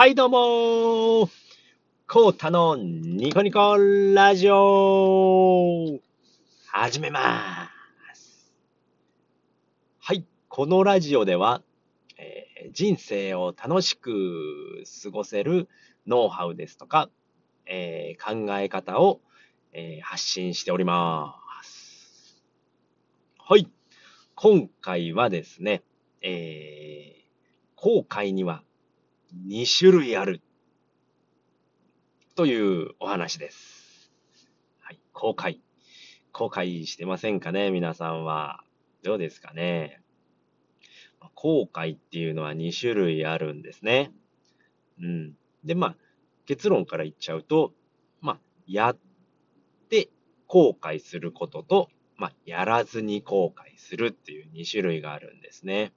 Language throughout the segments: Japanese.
はい、どうもーコータのニコニコラジオ始めます。はい、このラジオでは、えー人生を楽しく過ごせるノウハウですとか、えー考え方を、えー発信しております。はい、今回はですね、えー後悔には2種類あるというお話です。はい、後悔。後悔してませんかね皆さんは。どうですかね後悔っていうのは2種類あるんですね。うん。で、まあ、結論から言っちゃうと、まあ、やって後悔することと、まあ、やらずに後悔するっていう2種類があるんですね。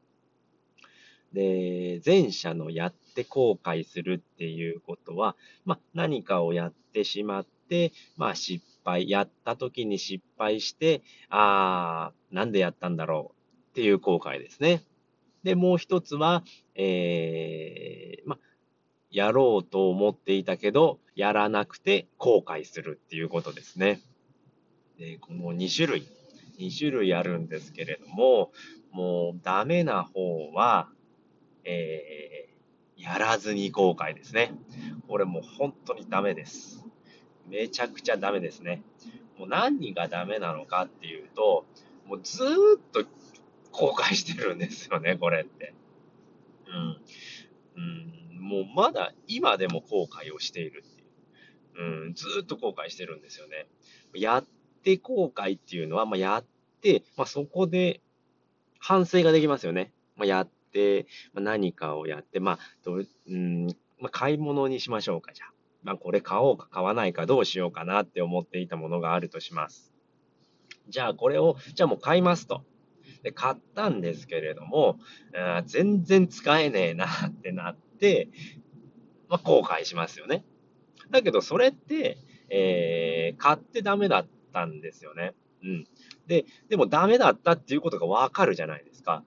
で、前者のやって後悔するっていうことは、まあ、何かをやってしまって、まあ、失敗、やった時に失敗して、あー、なんでやったんだろうっていう後悔ですね。で、もう一つは、えー、まあ、やろうと思っていたけど、やらなくて後悔するっていうことですね。で、この2種類、2種類あるんですけれども、もうダメな方は、えー、やらずに後悔ですね。これもう本当にダメです。めちゃくちゃダメですね。もう何がダメなのかっていうと、もうずっと後悔してるんですよね、これって。うん。うん、もうまだ今でも後悔をしているっていう。うん、ずっと後悔してるんですよね。やって後悔っていうのは、まあ、やって、まあ、そこで反省ができますよね。まあ、やって、まあ、何かをやって、まあ、どううん、まあ、買い物にしましょうか、じゃあ。まあ、これ買おうか買わないかどうしようかなって思っていたものがあるとします。じゃあ、これを、じゃあもう買いますと。で、買ったんですけれども、あ全然使えねえなってなって、まあ、後悔しますよね。だけど、それって、えー買ってダメだったんですよね。うん。で、でもダメだったっていうことがわかるじゃないですか。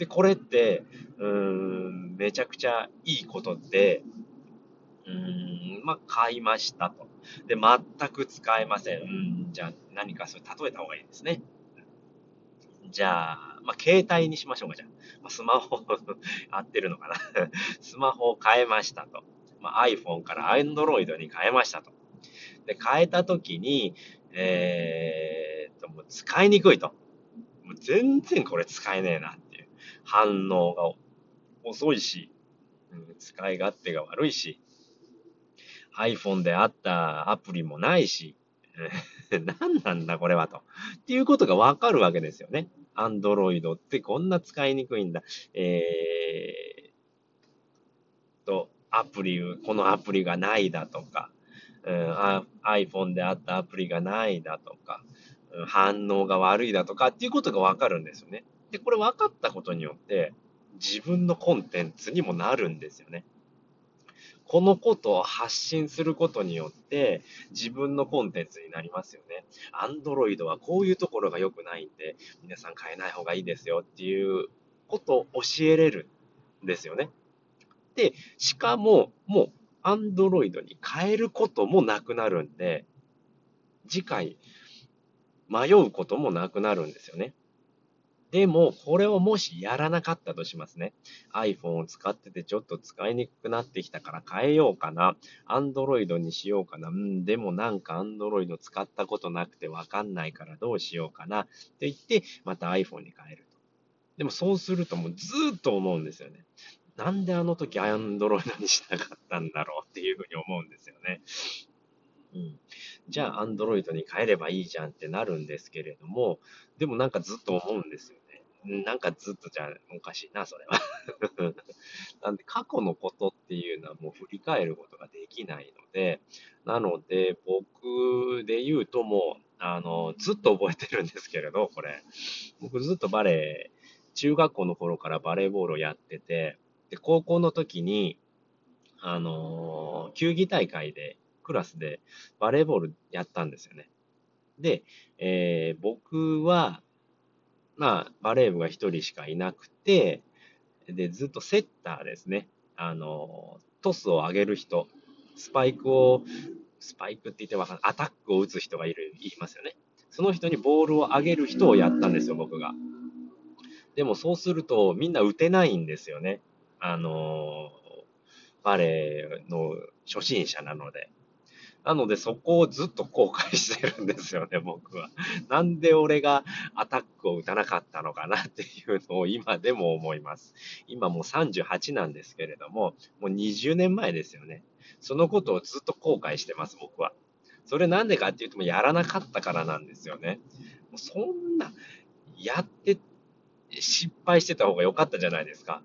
で、これって、うーん、めちゃくちゃいいことで、うーん、まあ、買いましたと。で、全く使えません。うん、じゃあ何かそれ例えた方がいいですね。じゃあ、まあ、携帯にしましょうか、じゃあ。まあ、スマホ、合ってるのかなスマホを変えましたと。まあ、iPhone から Android に変えましたと。で、変えたときに、えー、と、もう使いにくいと。もう全然これ使えねえな。反応が遅いし、うん使い勝手が悪いし、iPhone であったアプリもないし、何なんだこれはと。っていうことがわかるわけですよね。Android ってこんな使いにくいんだ。えー、と、アプリ、このアプリがないだとか、うん iPhone であったアプリがないだとか、反応が悪いだとかっていうことがわかるんですよね。で、これ分かったことによって、自分のコンテンツにもなるんですよね。このことを発信することによって、自分のコンテンツになりますよね。Android はこういうところが良くないんで、皆さん変えない方がいいですよっていうことを教えれるんですよね。で、しかも、もう Android に変えることもなくなるんで、次回迷うこともなくなるんですよね。でも、これをもしやらなかったとしますね。iPhone を使っててちょっと使いにくくなってきたから変えようかな。Android にしようかな。うん、でもなんか Android 使ったことなくてわかんないからどうしようかな。って言って、また iPhone に変えると。でもそうするともうずっと思うんですよね。なんであの時 Android にしなかったんだろうっていうふうに思うんですよね。うん。じゃあ Android に変えればいいじゃんってなるんですけれども、でもなんかずっと思うんですよ。なんかずっとじゃおかしいな、それは。なんで過去のことっていうのはもう振り返ることができないので、なので僕で言うともう、あの、ずっと覚えてるんですけれど、これ。僕ずっとバレー、中学校の頃からバレーボールをやってて、で、高校の時に、あの球技大会で、クラスでバレーボールやったんですよね。で、えー僕は、まあ、バレー部が一人しかいなくて、で、ずっとセッターですね。あのトスを上げる人、スパイクを、スパイクって言ってわかんない、アタックを打つ人がいる、言いますよね。その人にボールを上げる人をやったんですよ、僕が。でもそうすると、みんな打てないんですよね。あのバレーの初心者なので。なのでそこをずっと後悔してるんですよね、僕は。なんで俺がアタックを打たなかったのかなっていうのを今でも思います。今もう38なんですけれども、もう20年前ですよね。そのことをずっと後悔してます、僕は。それなんでかっていうと、やらなかったからなんですよね。そんな、やって失敗してた方が良かったじゃないですか。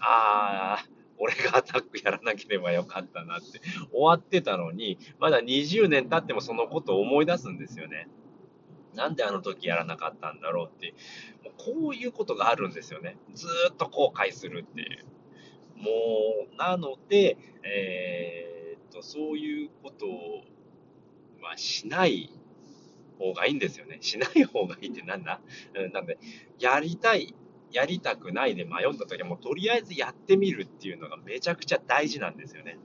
ああ、俺がアタックやらなければよかったなって終わってたのに、まだ20年経ってもそのことを思い出すんですよね。なんであの時やらなかったんだろうって、もうこういうことがあるんですよね。ずっと後悔するっていう。もう、なので、えー、っと、そういうことをはしない方がいいんですよね。しない方がいいってなんだ？なんで、やりたいやりたくないで迷った時はもうとりあえずやってみるっていうのがめちゃくちゃ大事なんですよね。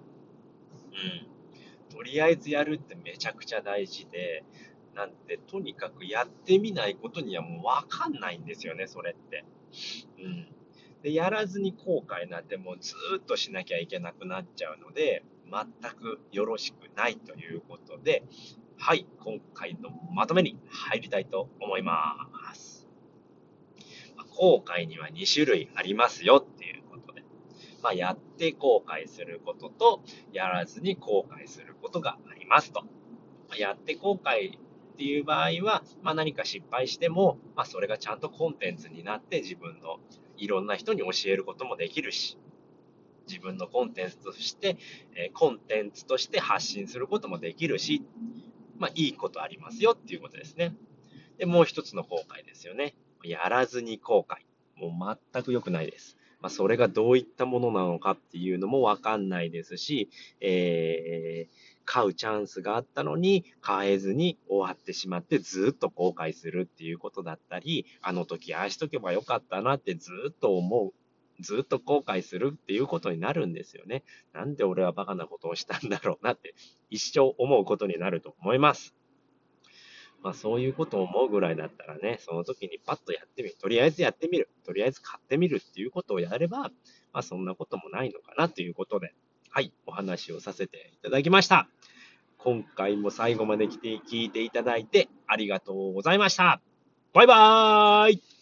うん。とりあえずやるってめちゃくちゃ大事で、なんてとにかくやってみないことにはもうわかんないんですよね、それって。うん。で、やらずに後悔なんてもうずっとしなきゃいけなくなっちゃうので、全くよろしくないということで、はい、今回のまとめに入りたいと思います。後悔には2種類ありますよっていうことで。まあ、やって後悔することと、やらずに後悔することがありますと。まやって後悔っていう場合は、まあ、何か失敗しても、まあ、それがちゃんとコンテンツになって自分のいろんな人に教えることもできるし、自分のコンテンツとして、えコンテンツとして発信することもできるし、まあ、いいことありますよっていうことですね。で、もう一つの後悔ですよね。やらずに後悔。もう全く良くないです。まあ、それがどういったものなのかっていうのもわかんないですし、えー、買うチャンスがあったのに買えずに終わってしまってずっと後悔するっていうことだったり、あの時ああしとけばよかったなってずっと思う。ずっと後悔するっていうことになるんですよね。なんで俺はバカなことをしたんだろうなって一生思うことになると思います。まあそういうことを思うぐらいだったらね、その時にパッとやってみる。とりあえずやってみる。とりあえず買ってみるっていうことをやれば、まあそんなこともないのかなということで、はい、お話をさせていただきました。今回も最後まで来て聞いていただいてありがとうございました。バイバーイ